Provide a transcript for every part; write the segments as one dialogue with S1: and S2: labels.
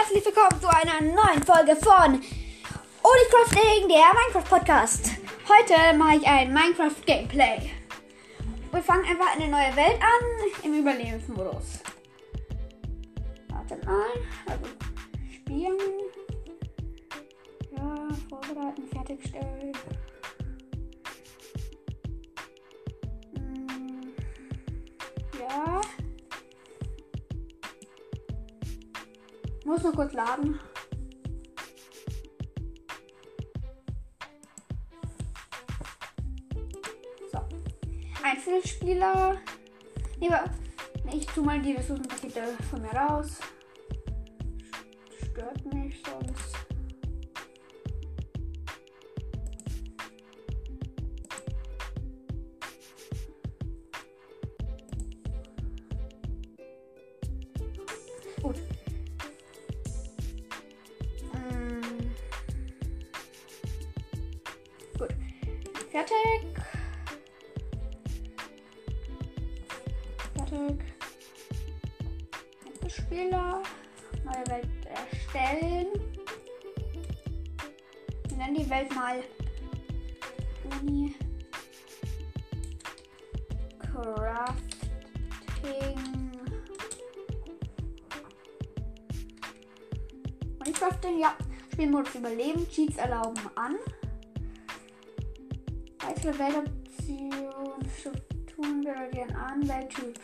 S1: herzlich willkommen zu einer neuen Folge von Oli Crafting, der Minecraft Podcast. Heute mache ich ein Minecraft Gameplay. Wir fangen einfach eine neue Welt an im Überlebensmodus. Warte mal, also spielen. Ja, vorbereiten, fertigstellen. Hm, Ja. Muss nur kurz laden. So. Einzelspieler. Nee, ich tu mal die Ressourcenpakete von mir raus. Stört mich sonst. Wir nennen die Welt mal Uni Crafting. Minecrafting, ja. Spielmodus überleben. Cheats erlauben an. Weitere Weltoptionen, Strukturen wir reagieren an. Welttyp.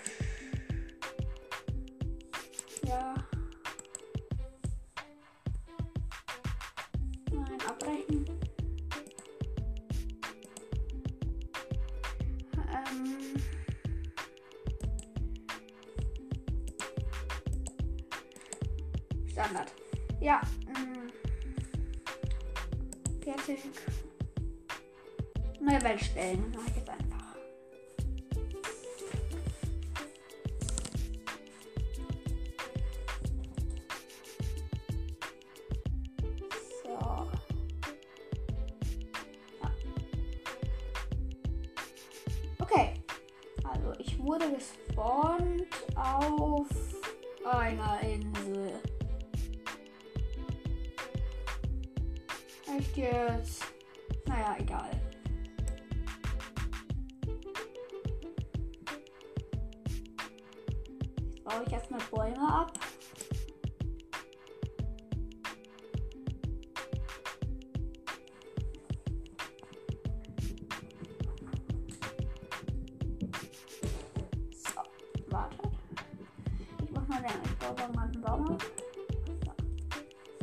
S1: Den, baue mal einen Baum.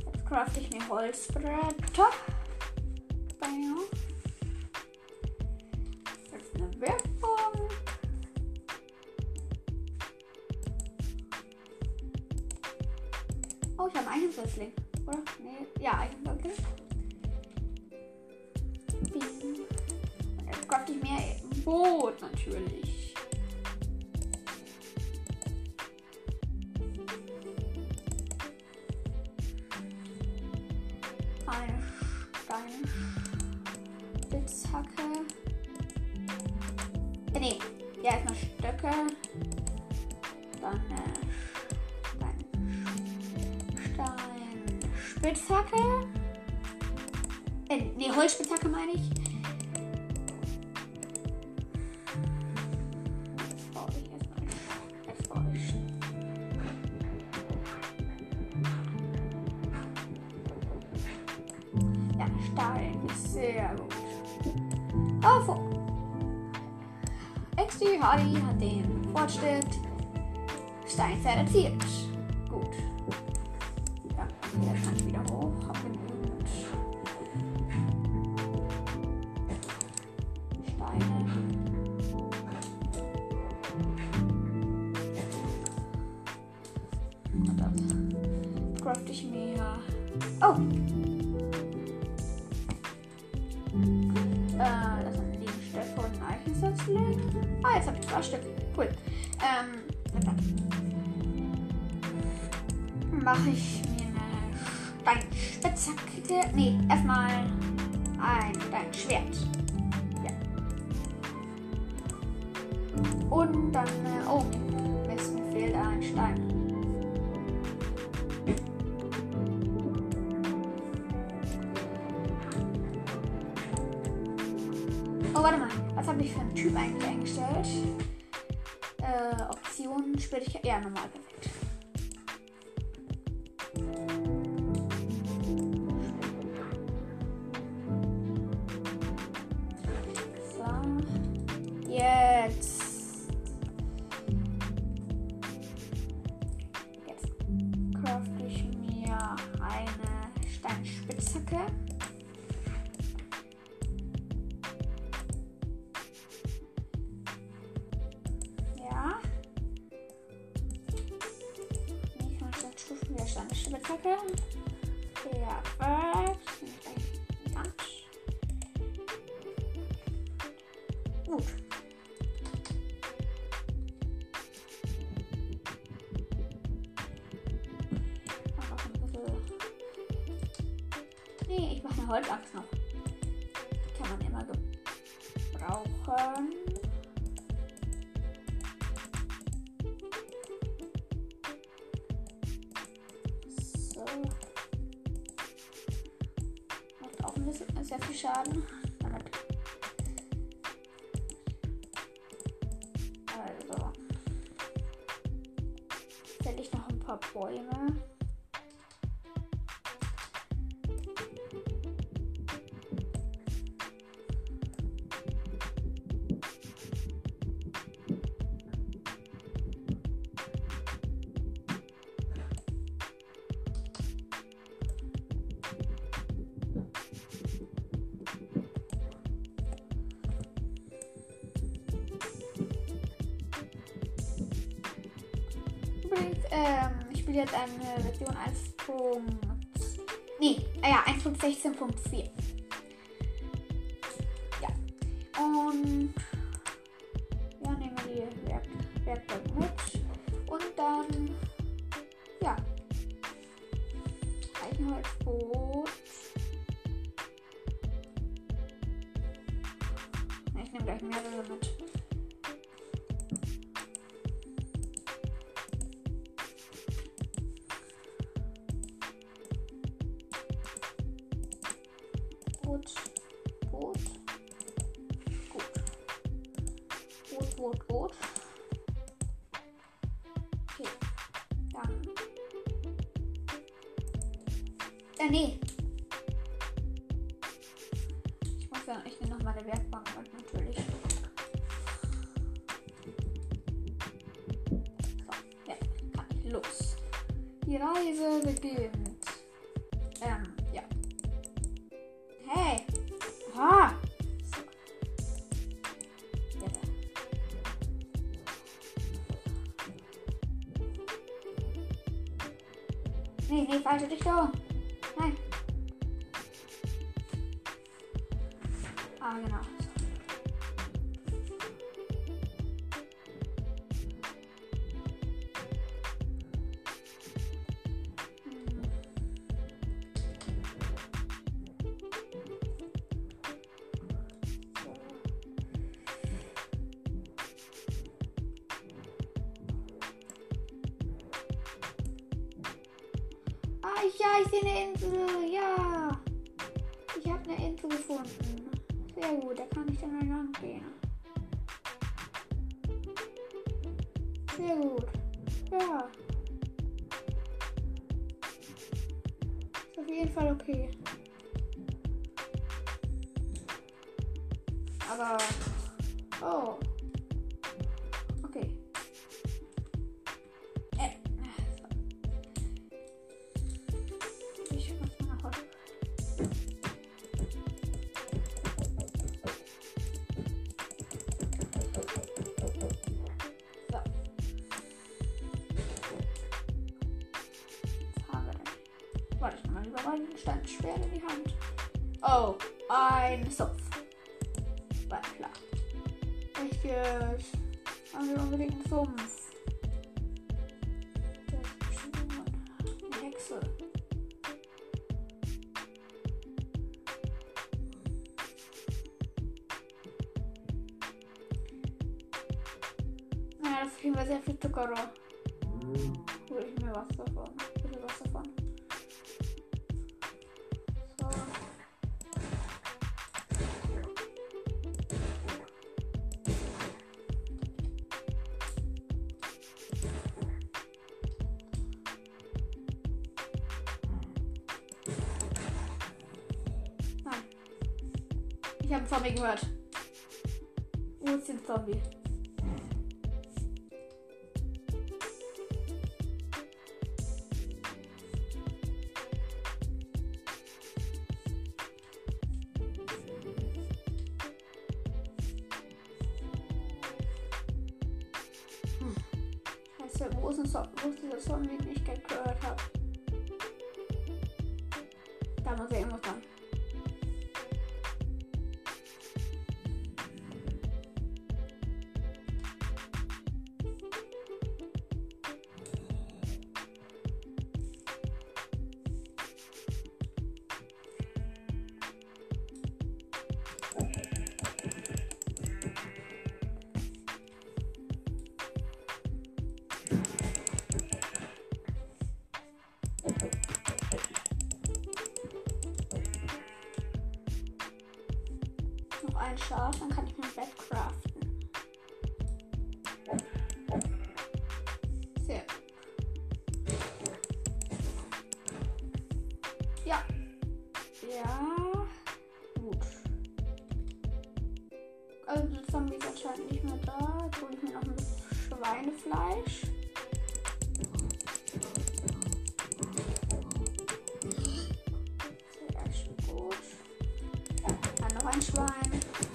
S1: Jetzt crafte ich mir Holzbretter. Den Fortschritt Steinzeit. Gut. Ja, der kann ich wieder hoch. Hab genügend Steine. Und das craft ich mir. Oh! mache ich mir eine Steinspitzhacke. Nee, erstmal ein Steinschwert. Ja. Und dann, äh, oh, es fehlt ein Stein. Oh, warte mal. Was habe ich für einen Typ eigentlich eingestellt? Äh, Optionen, Schwierigkeit. Ja, normal perfekt. Nee, ich mache eine Holzachs noch. Kann man immer gebrauchen. So. Macht auch ein bisschen äh, sehr viel Schaden. Also. Fäll ich noch ein paar Bäume. unbedingt. Ähm, ich spiele jetzt eine Version 1. Nee, ah ja, 1.16.4. Ja. Und. Ja, nehmen wir die Werk Werkbank mit. Und dann. Ja. Eigenholzboot. Ich nehme gleich mehrere mit. Nih, nih, Pak Sutrisno. Oh, da kann ich dann mal lang gehen. Sehr gut. Ja. Ist auf jeden Fall okay. sogar sehr viel Zuckerrohr. Mhm. Hol ich mir was davon. Ich will was davon. So. Nein. Ich habe einen Zombie gehört. Wo ist der Zombie? noch ein Schweinefleisch. Sehr gut. Dann noch ein Schwein.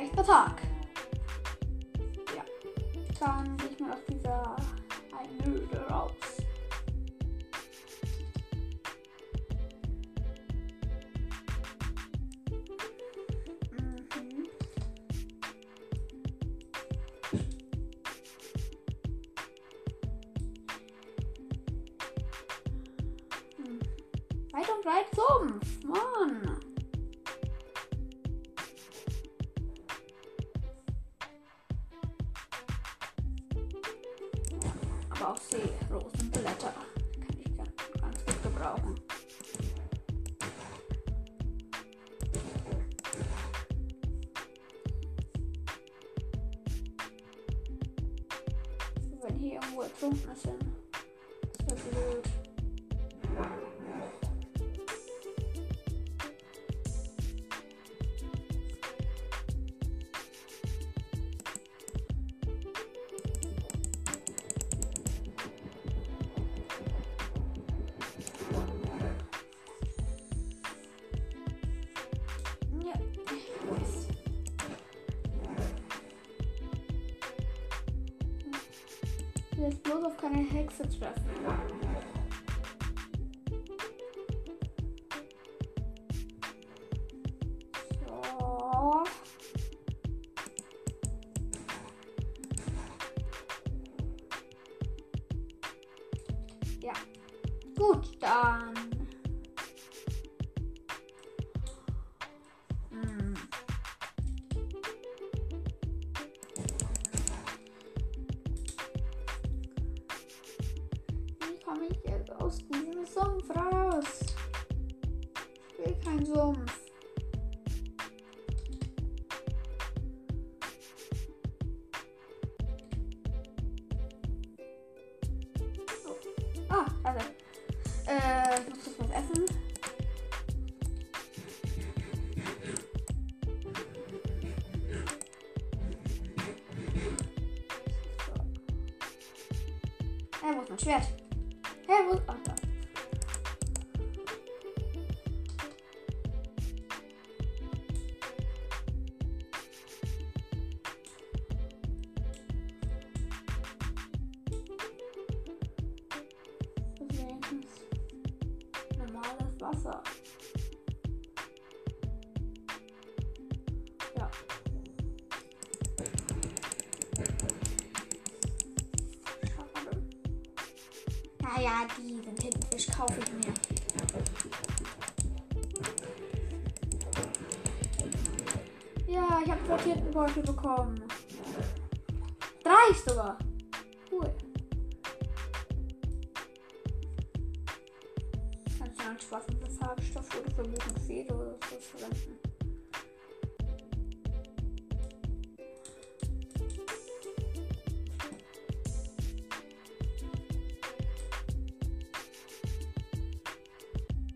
S1: rechter Tag. Ja. Dann gehe ich mal auf dieser Einöde raus. Mhm. mhm. Weit und breit zum. hacia Plus auf keine Hexe treffen. Mein Schwert? Hä, wo ist. Tintenbeutel bekommen. Drei sogar. Cool. Kannst du einen Spaß mit Farbstoff oder für und Feder oder so verwenden.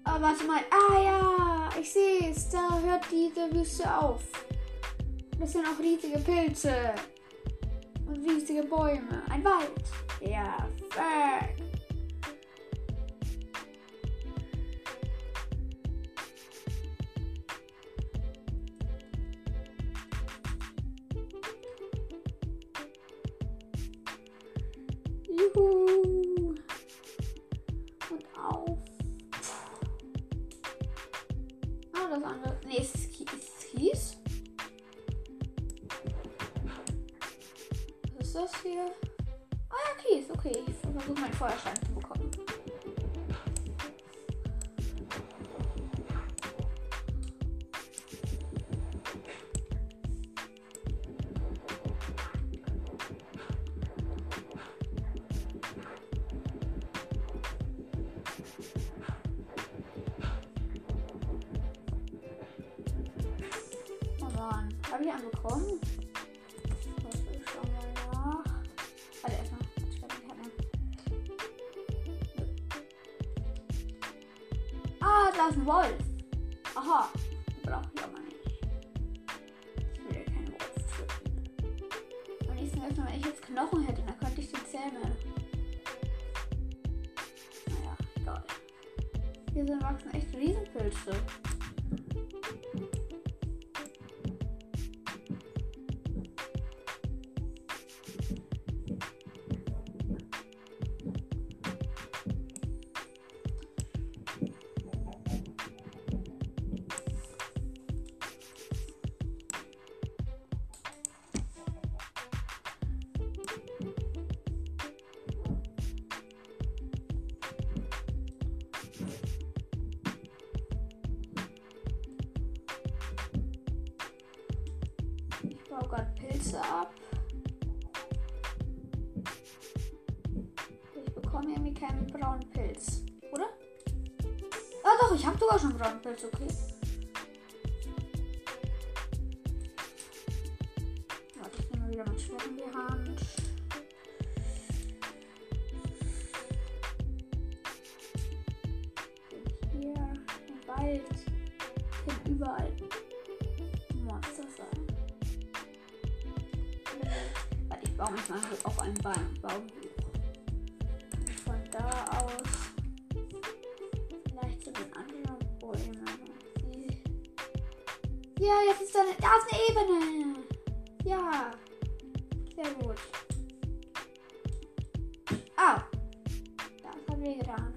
S1: Aber warte mal. Ah ja, ich sehe es. Da hört diese Wüste auf. Das sind auch riesige Pilze. Und riesige Bäume. Ein Wald. Ja, fuck. Brauche ich aber nicht. Ich will ja keinen Wolf töten. Am nächsten Mal, wenn ich jetzt Knochen hätte, dann könnte ich die zähmen. Naja, egal. Hier sind wachsen echt Riesenpilze. Ja, jetzt ist eine, da ist eine Ebene. Ja. Sehr gut. Au. Das hat weh getan.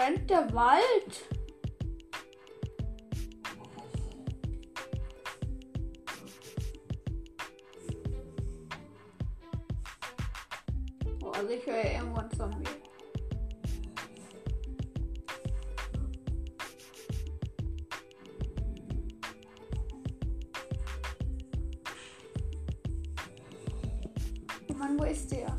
S1: Brennt der Wald? Oh, also ich höre irgendwo einen Zombie. Mann, wo ist der?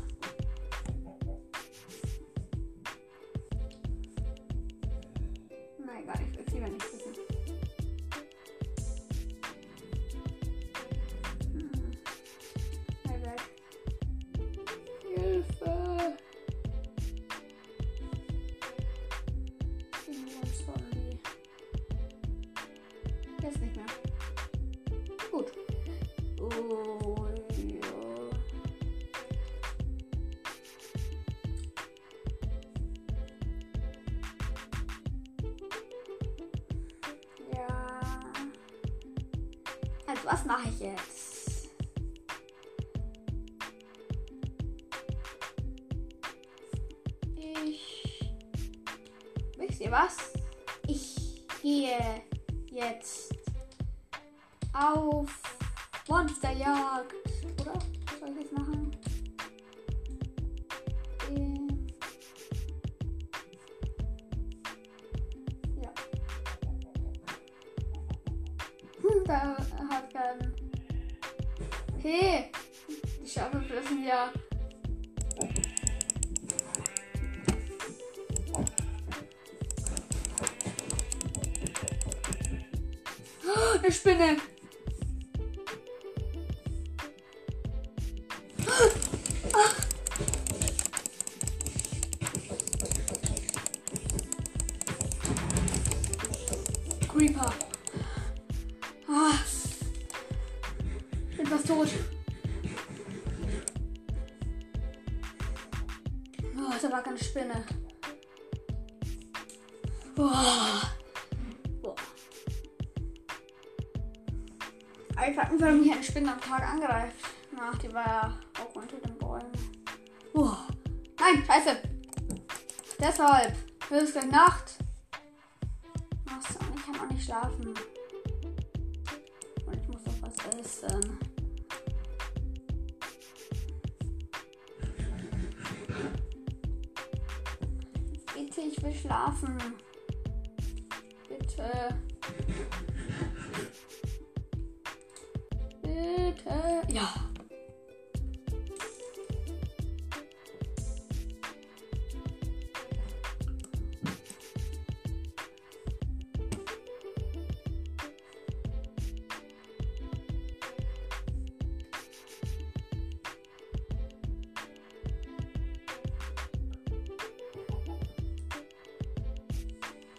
S1: Was mache ich jetzt? Ich. Wisst ihr was? Ich gehe jetzt auf Monsterjagd. Oder? Was soll ich jetzt machen? Ja. Hey! Die Schafe fressen ja. Oh, eine Spinne! Deshalb. Es ist gleich Nacht.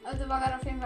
S1: Also war gerade auf jeden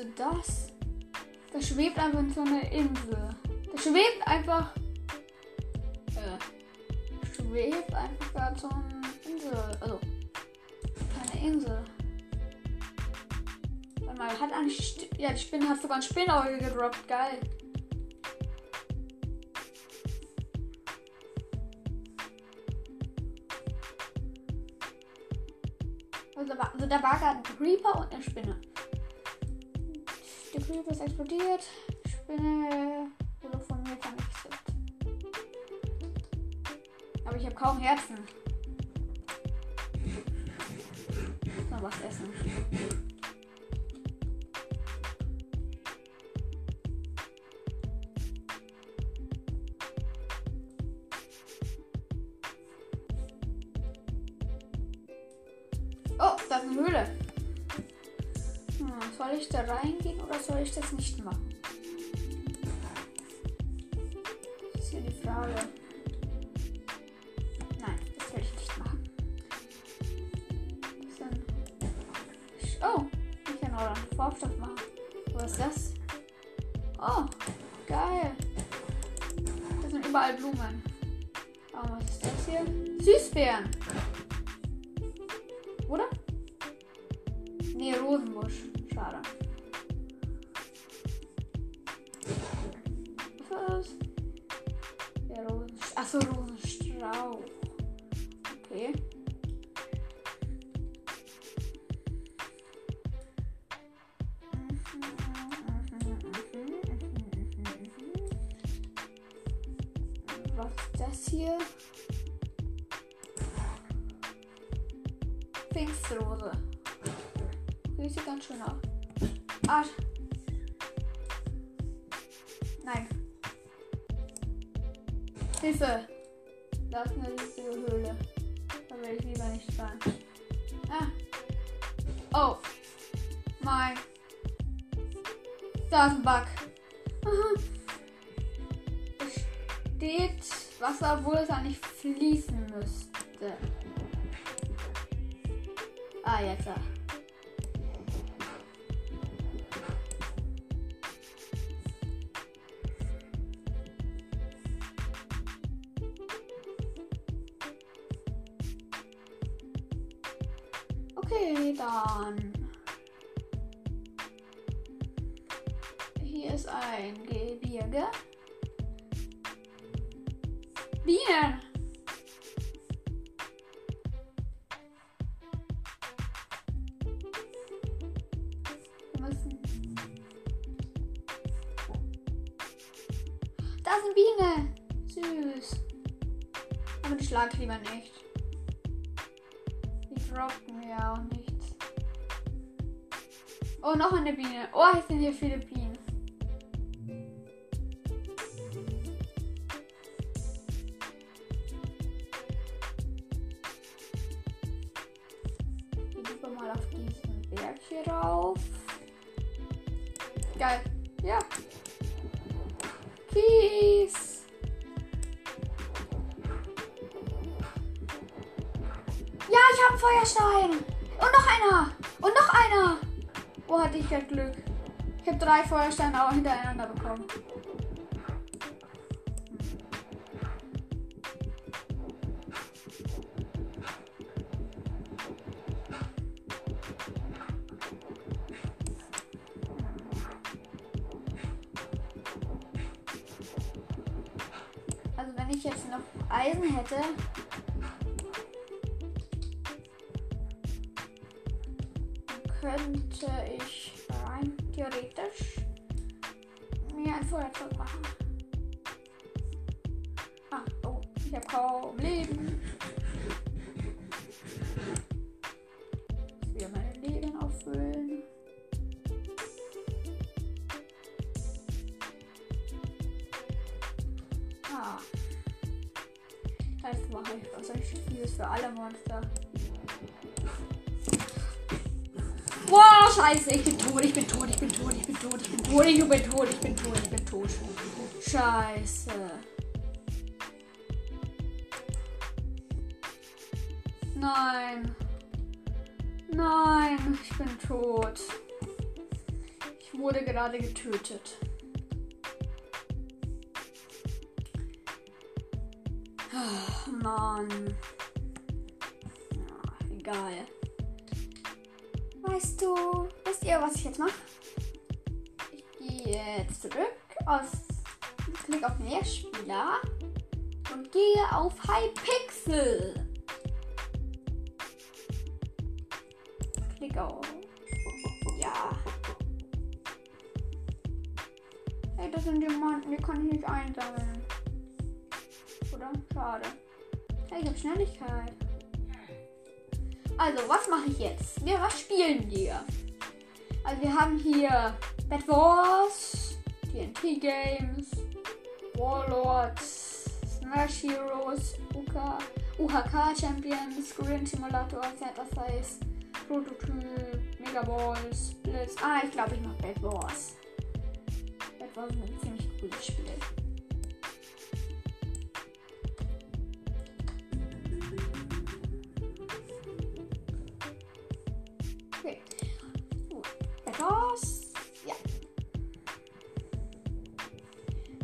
S1: ist das? Da schwebt einfach so eine Insel. Da schwebt einfach. Äh, schwebt einfach gerade so eine Insel. Also. Keine Insel. Warte mal, hat eine. St ja, die Spinne hat sogar ein Spinnauge gedroppt. Geil. Also da war, also da war gerade ein Creeper und eine Spinne. Die Creeper ist explodiert. Spinne wurde von mir vernichtet. Aber ich habe kaum Herzen. Ich muss Noch was essen. Pfingstrose. Sieht ganz schön aus. Ah. Nein. Hilfe! Da ist eine riesige Höhle. Da will ich lieber nicht rein. Ah. Oh. Mein. Da ist ein Bug. Aha. Steht Wasser, obwohl es eigentlich fließen müsste. Ah, jetzt. ah. Berg hier rauf. Geil. Ja. Kies. Ja, ich habe Feuerstein. Und noch einer. Und noch einer. Oh, hatte ich ja Glück. Ich habe drei Feuersteine auch hintereinander bekommen. Scheiße, ich bin tot, ich bin tot, ich bin tot, ich bin tot, ich bin tot, ich bin tot, ich bin tot, ich bin tot. Scheiße. Nein. Nein, ich bin tot. Ich wurde gerade getötet. Ach, Mann. Egal. Weißt du, wisst ihr, was ich jetzt mache? Ich gehe zurück aus. Klick auf mehr Spieler und gehe auf Hypixel. Klick auf. Ja. Hey, das sind Diamanten, die kann ich nicht einsammeln. Oder? Schade. Hey, ich hab Schnelligkeit. Also, was mache ich jetzt? Wir, was spielen wir? Also wir haben hier Bad Wars, TNT Games, Warlords, Smash Heroes, UK, UHK Champions, Green Simulator, Theater Face, Prototyp, Mega Balls, Blitz. Ah, ich glaube, ich mache Bad Wars. Bad Wars ist ein ziemlich cooles Spiel. yeah.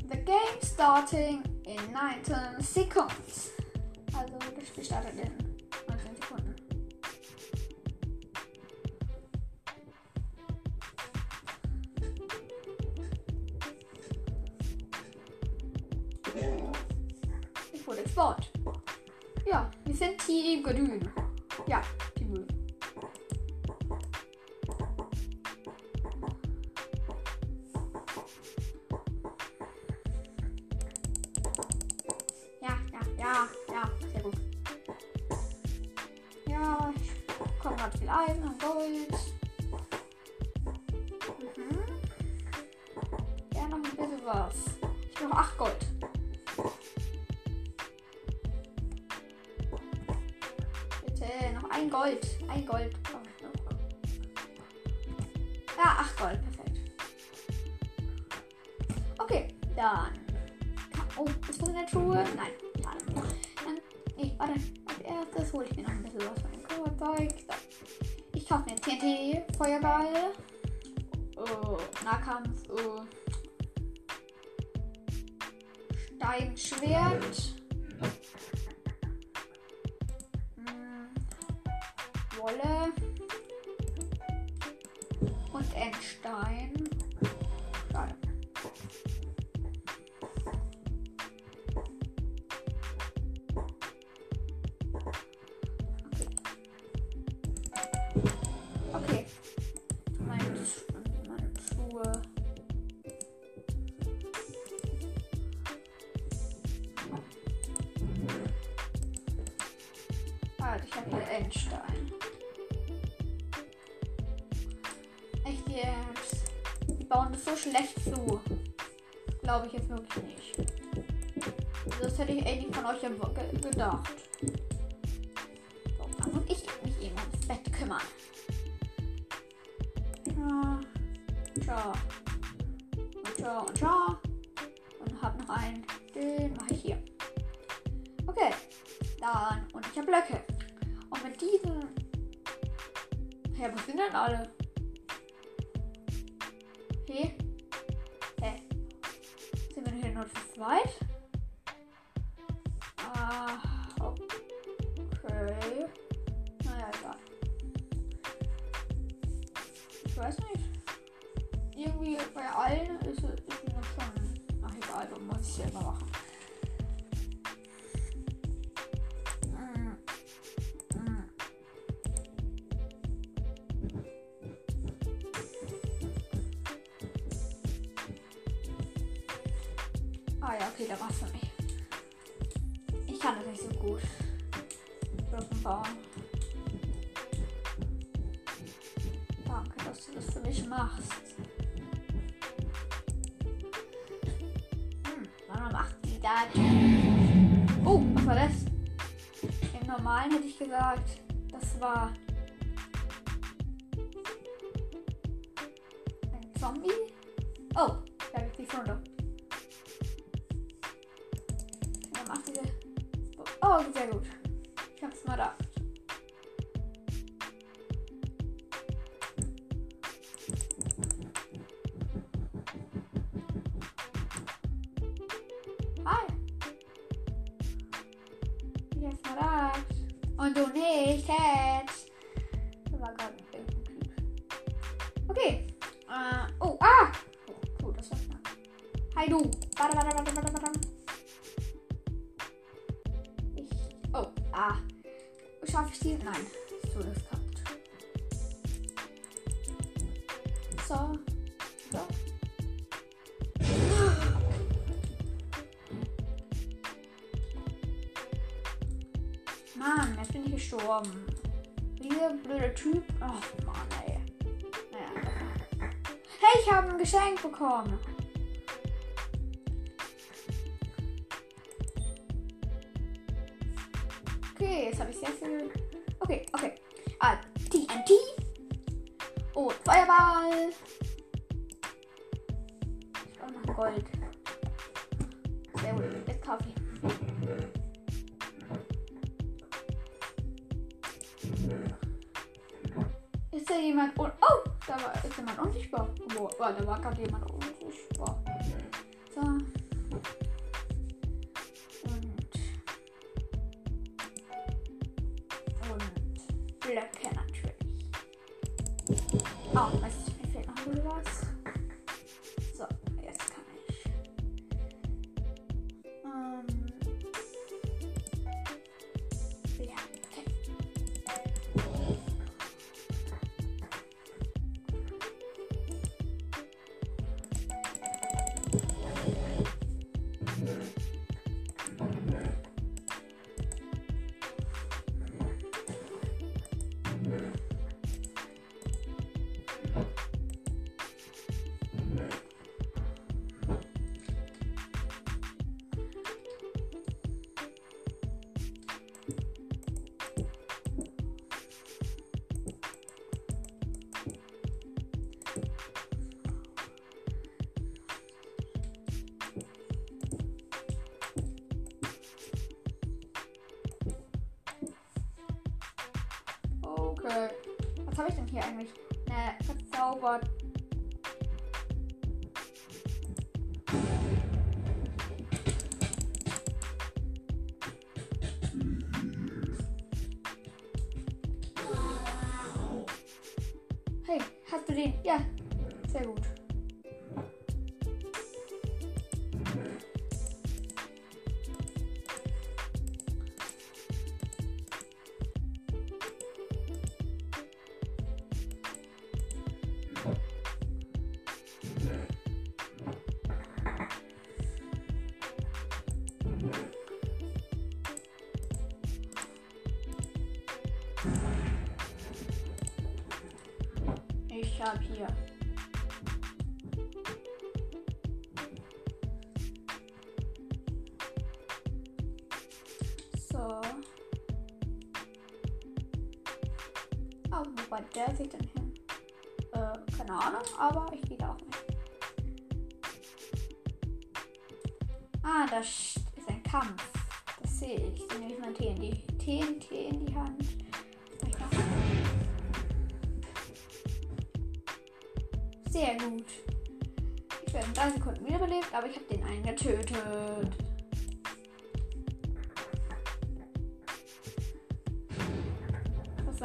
S1: The game starting in 19 seconds. Also das Spiel startet in 19 Sekunden. Ich wurde gespawnt. Ja, wir sind Team Grün. Ja, schlecht zu. Glaube ich jetzt wirklich nicht. Also das hätte ich eigentlich von euch ja gedacht. Ich kann das nicht so gut. Ruppenbaum. Danke, dass du das für mich machst. Hm, warum macht die da. Oh, was war das? Im Normalen hätte ich gesagt, das war gestorben. Dieser blöde Typ. Ach, Mann, ey. Naja. Hey, ich habe ein Geschenk bekommen. Okay, jetzt habe ich es jetzt. Okay, okay. Ah, TNT. Und oh, Feuerball. Ich brauche noch Gold. Jemand Oh, da war, ist jemand unsichtbar. Boah, oh, da war gerade jemand unsichtbar. Okay. Was habe ich denn hier eigentlich? Ne, verzaubert.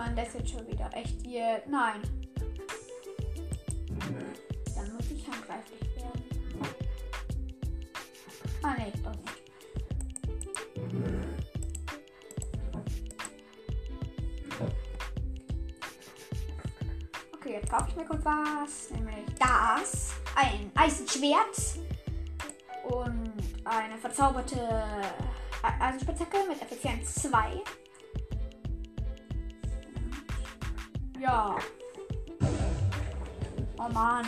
S1: Was war denn das jetzt schon wieder? Echt hier? Nein. Dann muss ich handgreiflich werden. Ah, nee, doch nicht. Okay, jetzt kaufe ich mir kurz was. Nämlich das. Ein Eisenschwert. Und eine verzauberte Eisenspitzhacke mit Effizienz 2. Ja. Oh Mann.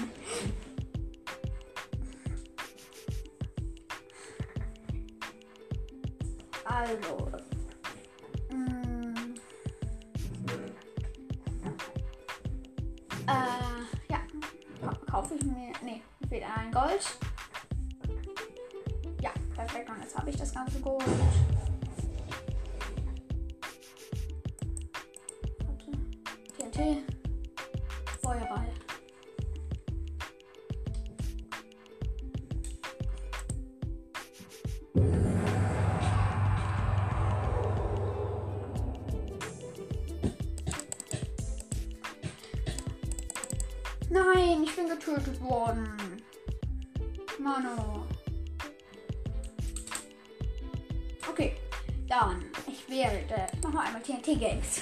S1: Dann. Ich werde. Ich mach noch einmal TNT Games.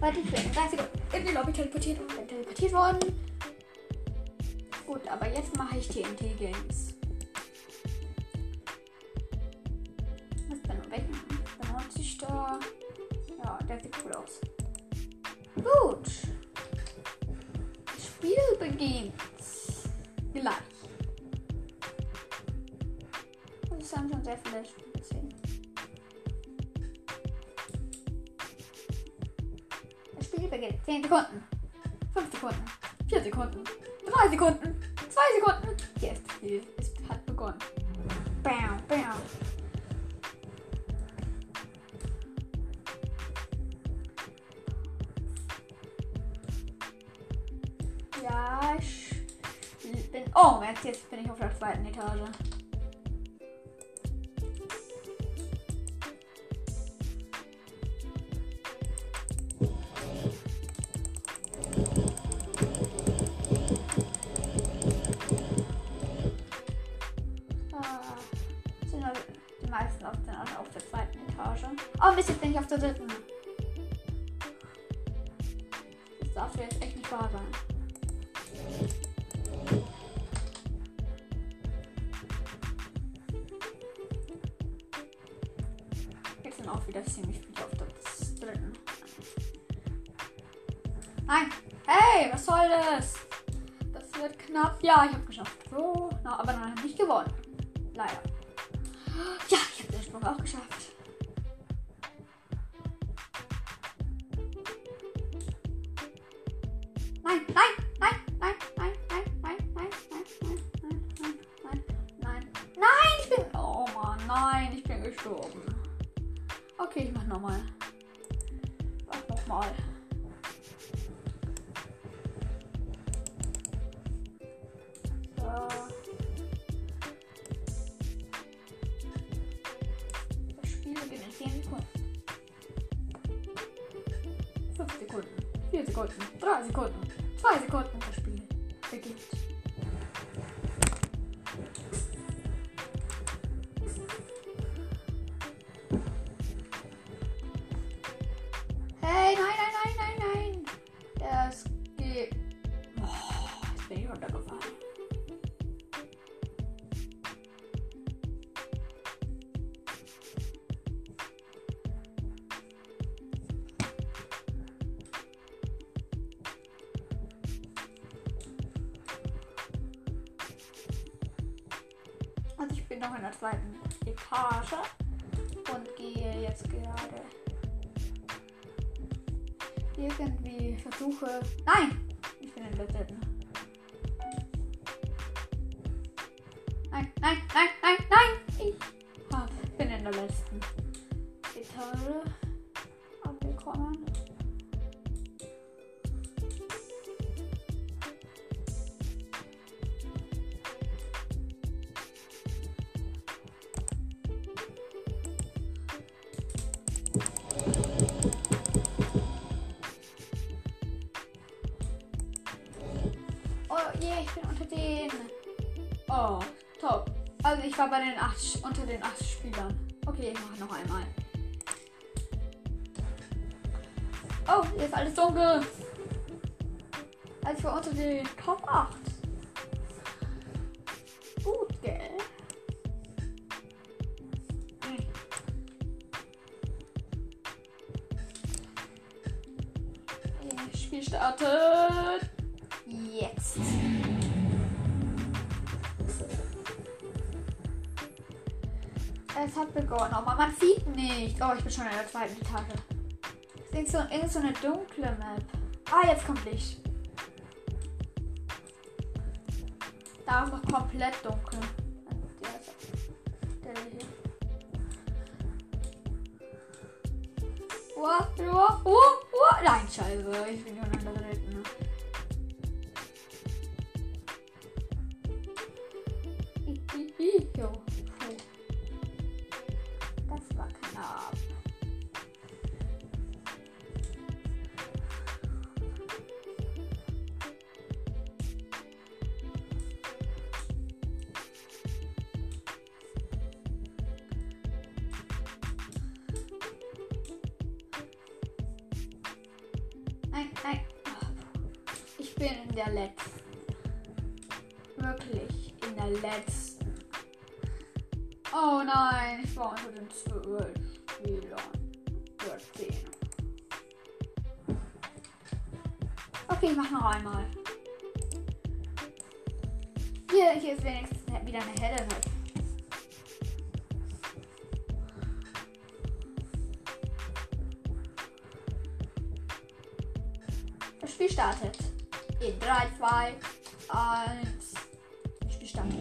S1: Warte, ich bin in 30 Sekunden in die Lobby teleportiert und bin teleportiert worden. Gut, aber jetzt mache ich TNT Games. Oh, Mist, jetzt bin ich auf der dritten. Das darf jetzt echt nicht wahr sein. Jetzt sind auch wieder ziemlich viele auf der dritten. Nein! Hey, was soll das? Das wird knapp. Ja, ich habe geschafft. So, na, aber dann nicht gewonnen. Leider. Ja, ich habe den Sprung auch geschafft. Etage und gehe jetzt gerade irgendwie versuche. Nein! Ich bin in der dritten. Nein, nein, nein, nein, nein! Ich bin in der letzten Etage angekommen. Bei den acht, unter den acht Spielern. Okay, ich mache noch einmal. Oh, hier ist alles dunkel. Also unter den Top 8. Oh, ich bin schon in der zweiten Etage. Irgend so, irgend so eine dunkle Map. Ah, jetzt kommt Licht. Da ist noch komplett dunkel. Der, hier. What? What? What? What? Nein, scheiße. Ich bin schon in der dritten. 2, 1. Das Spiel startet.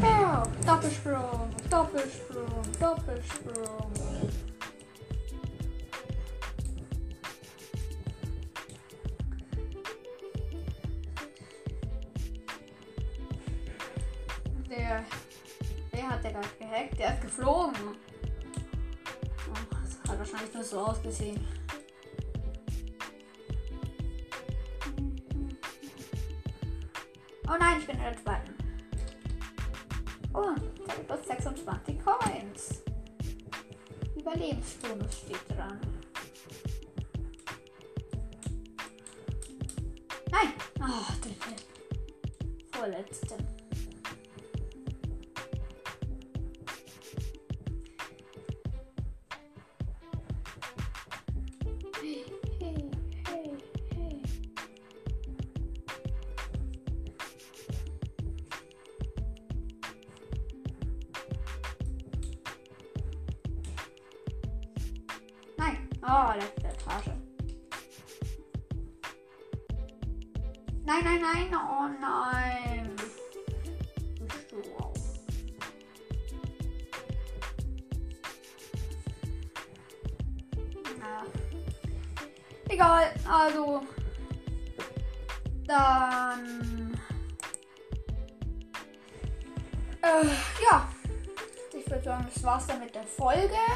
S1: Oh, Doppelsprung, Doppelsprung, Doppelsprung. Der, der hat der gerade gehackt, der ist geflogen. Oh, das hat wahrscheinlich nur so ausgesehen. Oh nein, ich bin in der zweiten. Oh, da gibt es 26 Coins. Überlebensbonus steht dran. Folge.